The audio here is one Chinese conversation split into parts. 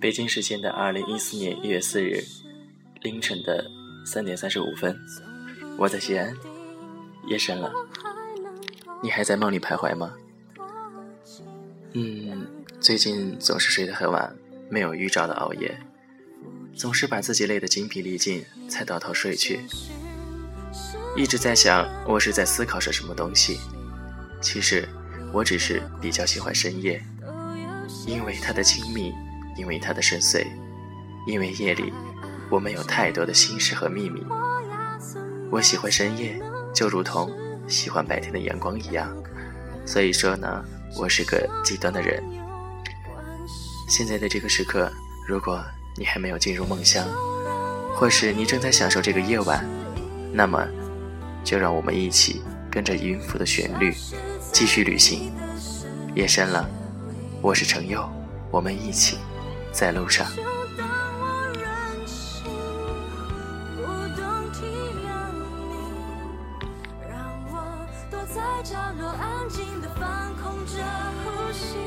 北京时间的二零一四年一月四日凌晨的三点三十五分，我在西安，夜深了，你还在梦里徘徊吗？嗯，最近总是睡得很晚，没有预兆的熬夜，总是把自己累得精疲力尽才倒头睡去。一直在想，我是在思考着什么东西。其实，我只是比较喜欢深夜，因为它的亲密。因为它的深邃，因为夜里我们有太多的心事和秘密。我喜欢深夜，就如同喜欢白天的阳光一样。所以说呢，我是个极端的人。现在的这个时刻，如果你还没有进入梦乡，或是你正在享受这个夜晚，那么就让我们一起跟着音符的旋律继续旅行。夜深了，我是程佑，我们一起。在路上。角落，安静地放空着呼吸。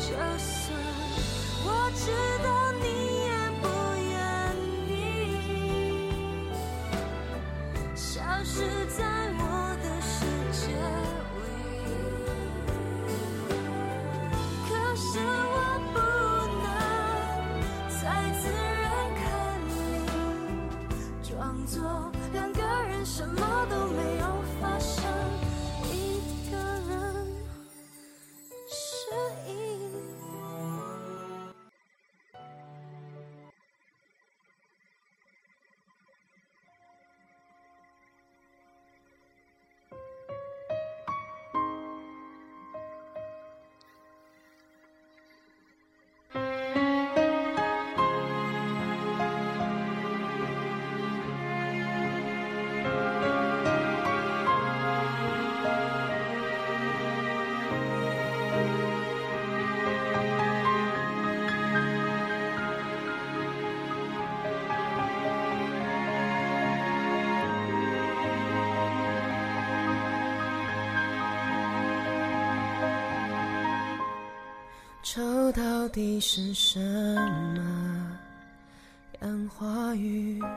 就算我知道愁到底是什么？杨花雨落，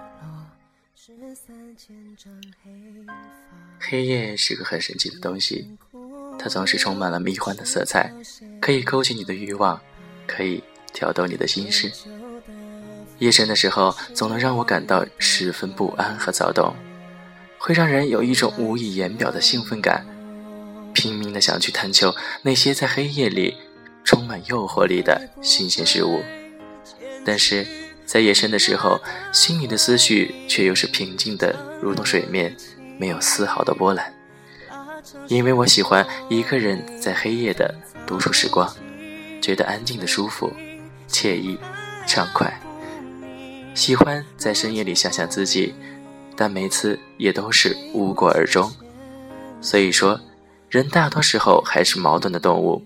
十三千张黑。黑夜是个很神奇的东西，它总是充满了迷幻的色彩，可以勾起你的欲望，可以挑逗你的心事。夜深的时候，总能让我感到十分不安和躁动，会让人有一种无以言表的兴奋感，拼命的想去探求那些在黑夜里。充满诱惑力的新鲜事物，但是在夜深的时候，心里的思绪却又是平静的，如同水面，没有丝毫的波澜。因为我喜欢一个人在黑夜的独处时光，觉得安静的舒服、惬意、畅快。喜欢在深夜里想想自己，但每次也都是无果而终。所以说，人大多时候还是矛盾的动物。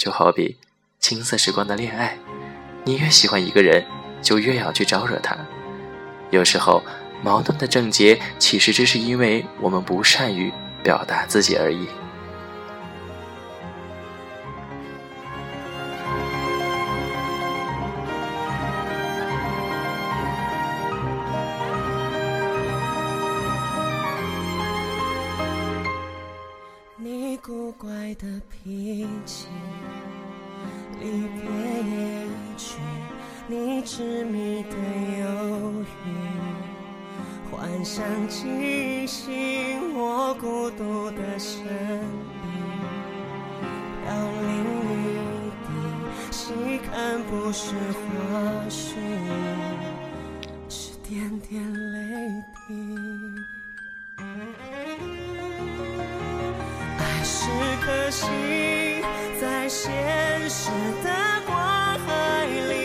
就好比青涩时光的恋爱，你越喜欢一个人，就越要去招惹他。有时候矛盾的症结，其实只是因为我们不善于表达自己而已。你古怪的脾气。痴迷的忧郁，幻想惊醒我孤独的身影，飘零一滴，细看不是花絮，是点点泪滴。爱是颗星，在现实的光海里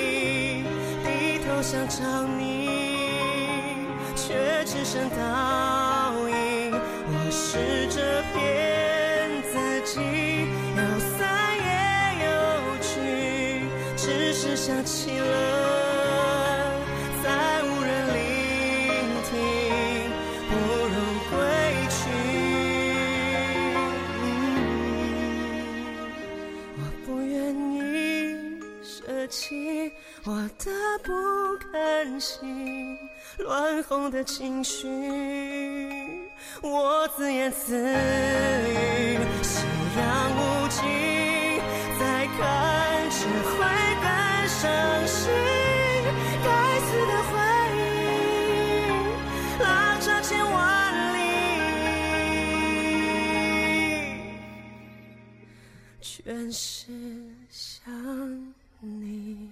想找你，却只剩倒影。我试着骗自己，有散也有去，只是想起了，再无人聆听，不如回去。我不愿意舍弃我的不。甘心，乱哄的情绪，我自言自语，夕阳无尽，再看只会更伤心。该死的回忆，拉长千万里，全是想你。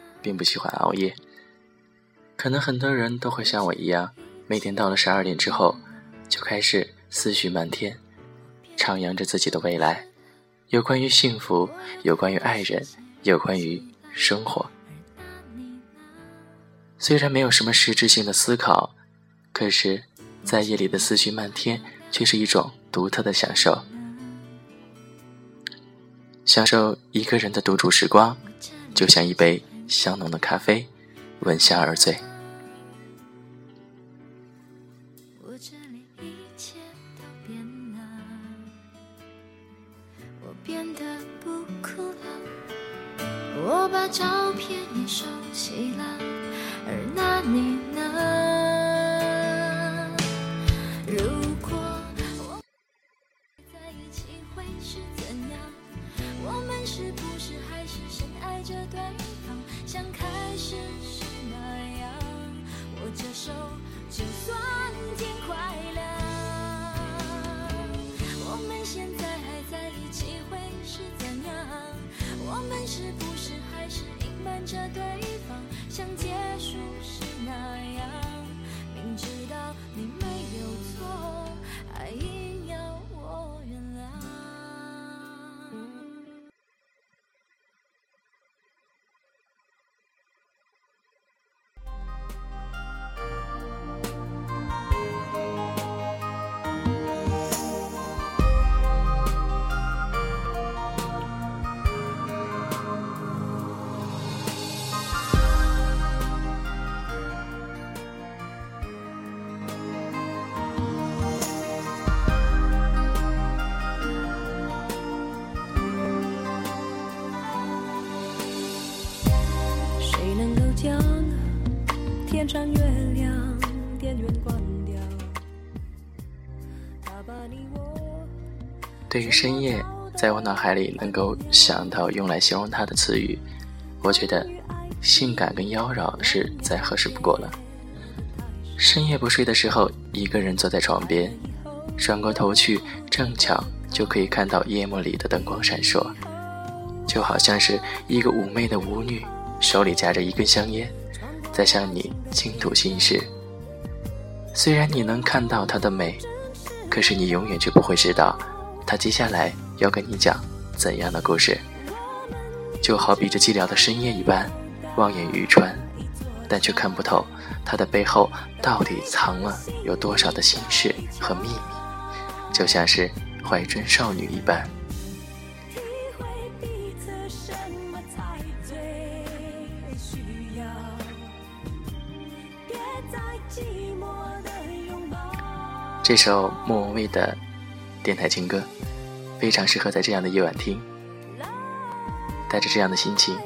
并不喜欢熬夜。可能很多人都会像我一样，每天到了十二点之后，就开始思绪漫天，徜徉着自己的未来，有关于幸福，有关于爱人，有关于生活。虽然没有什么实质性的思考，可是，在夜里的思绪漫天，却是一种独特的享受。享受一个人的独处时光，就像一杯香浓的咖啡，闻香而醉。我这里一切都变了，我变得不哭了，我把照片也收起了，而那你呢？如果我在一起会是怎样？我们是不是还是深爱着对方，开始是那样？握着手，就算天快亮。我们现在还在一起会是怎样？我们是不是还是隐瞒着对方，像结束时那样？明知道你没对于深夜，在我脑海里能够想到用来形容它的词语，我觉得性感跟妖娆是再合适不过了。深夜不睡的时候，一个人坐在床边，转过头去，正巧就可以看到夜幕里的灯光闪烁，就好像是一个妩媚的舞女，手里夹着一根香烟，在向你倾吐心事。虽然你能看到她的美，可是你永远却不会知道，他接下来要跟你讲怎样的故事。就好比这寂寥的深夜一般，望眼欲穿，但却看不透他的背后到底藏了有多少的心事和秘密，就像是怀春少女一般。这首莫文蔚的电台情歌，非常适合在这样的夜晚听。带着这样的心情，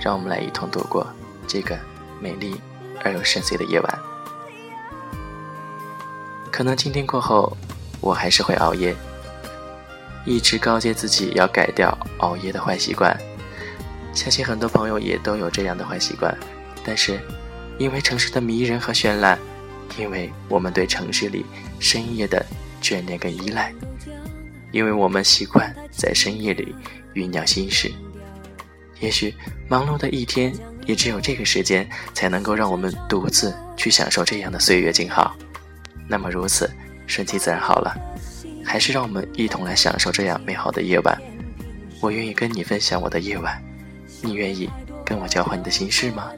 让我们来一同度过这个美丽而又深邃的夜晚。可能今天过后，我还是会熬夜，一直告诫自己要改掉熬夜的坏习惯。相信很多朋友也都有这样的坏习惯，但是因为城市的迷人和绚烂，因为我们对城市里深夜的眷恋跟依赖，因为我们习惯在深夜里酝酿心事。也许忙碌的一天，也只有这个时间才能够让我们独自去享受这样的岁月静好。那么如此，顺其自然好了。还是让我们一同来享受这样美好的夜晚，我愿意跟你分享我的夜晚，你愿意跟我交换你的心事吗？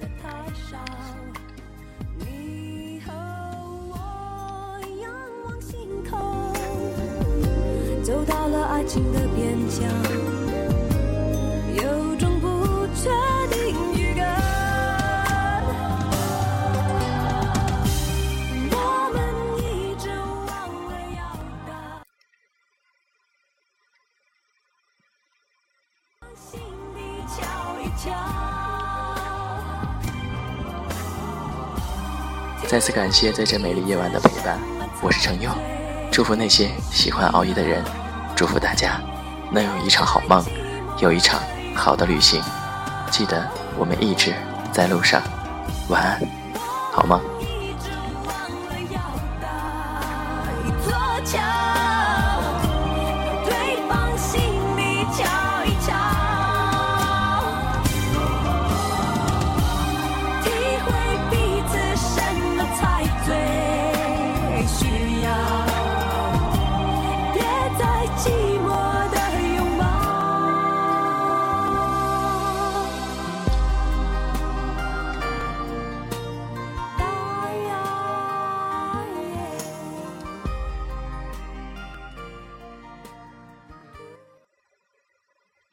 情的边疆，有种不确定预感。我们一直忘了要答，心底瞧一瞧。再次感谢在这美丽夜晚的陪伴，我是程佑，祝福那些喜欢熬夜的人，祝福大家能有一场好梦，有一场好的旅行。记得我们一直在路上，晚安，好梦。